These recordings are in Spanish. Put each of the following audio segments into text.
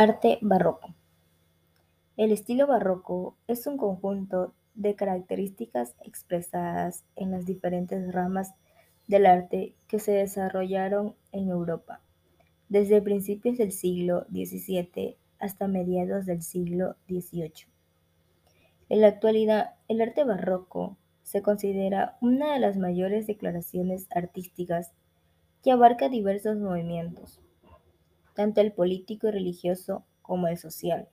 Arte barroco. El estilo barroco es un conjunto de características expresadas en las diferentes ramas del arte que se desarrollaron en Europa, desde principios del siglo XVII hasta mediados del siglo XVIII. En la actualidad, el arte barroco se considera una de las mayores declaraciones artísticas que abarca diversos movimientos, tanto el político y religioso como el social.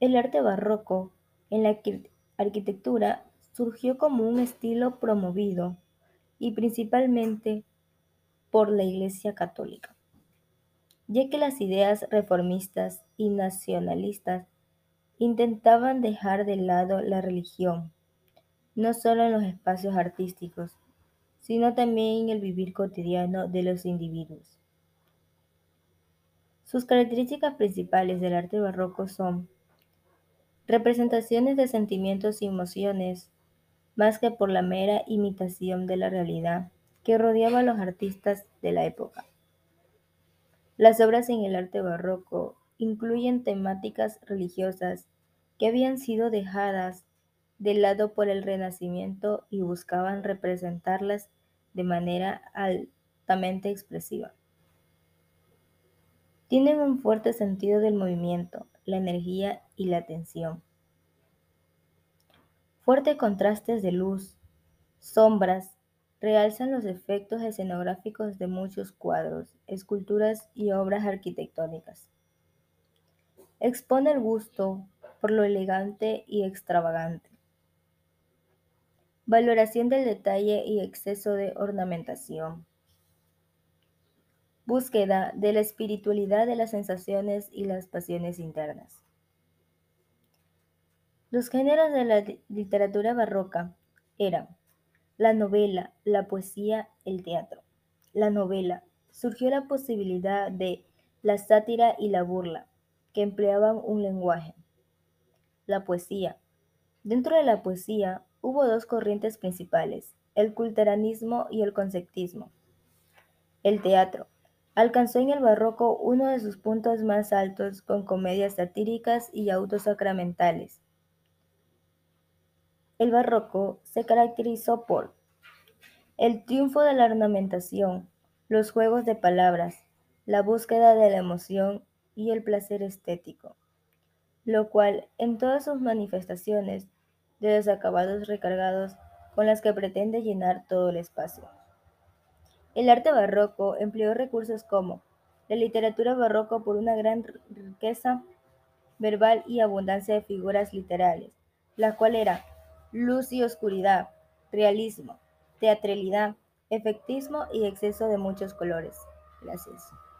El arte barroco en la arquitectura surgió como un estilo promovido y principalmente por la Iglesia Católica, ya que las ideas reformistas y nacionalistas intentaban dejar de lado la religión, no solo en los espacios artísticos, sino también en el vivir cotidiano de los individuos. Sus características principales del arte barroco son representaciones de sentimientos y emociones, más que por la mera imitación de la realidad que rodeaba a los artistas de la época. Las obras en el arte barroco incluyen temáticas religiosas que habían sido dejadas de lado por el Renacimiento y buscaban representarlas de manera altamente expresiva. Tienen un fuerte sentido del movimiento, la energía y la tensión. Fuertes contrastes de luz, sombras, realzan los efectos escenográficos de muchos cuadros, esculturas y obras arquitectónicas. Expone el gusto por lo elegante y extravagante. Valoración del detalle y exceso de ornamentación búsqueda de la espiritualidad de las sensaciones y las pasiones internas. Los géneros de la literatura barroca eran la novela, la poesía, el teatro. La novela surgió la posibilidad de la sátira y la burla, que empleaban un lenguaje. La poesía. Dentro de la poesía hubo dos corrientes principales, el culteranismo y el conceptismo. El teatro Alcanzó en el barroco uno de sus puntos más altos con comedias satíricas y autos sacramentales. El barroco se caracterizó por el triunfo de la ornamentación, los juegos de palabras, la búsqueda de la emoción y el placer estético, lo cual en todas sus manifestaciones de los acabados recargados con las que pretende llenar todo el espacio. El arte barroco empleó recursos como la literatura barroco por una gran riqueza verbal y abundancia de figuras literales, la cual era luz y oscuridad, realismo, teatralidad, efectismo y exceso de muchos colores. Gracias.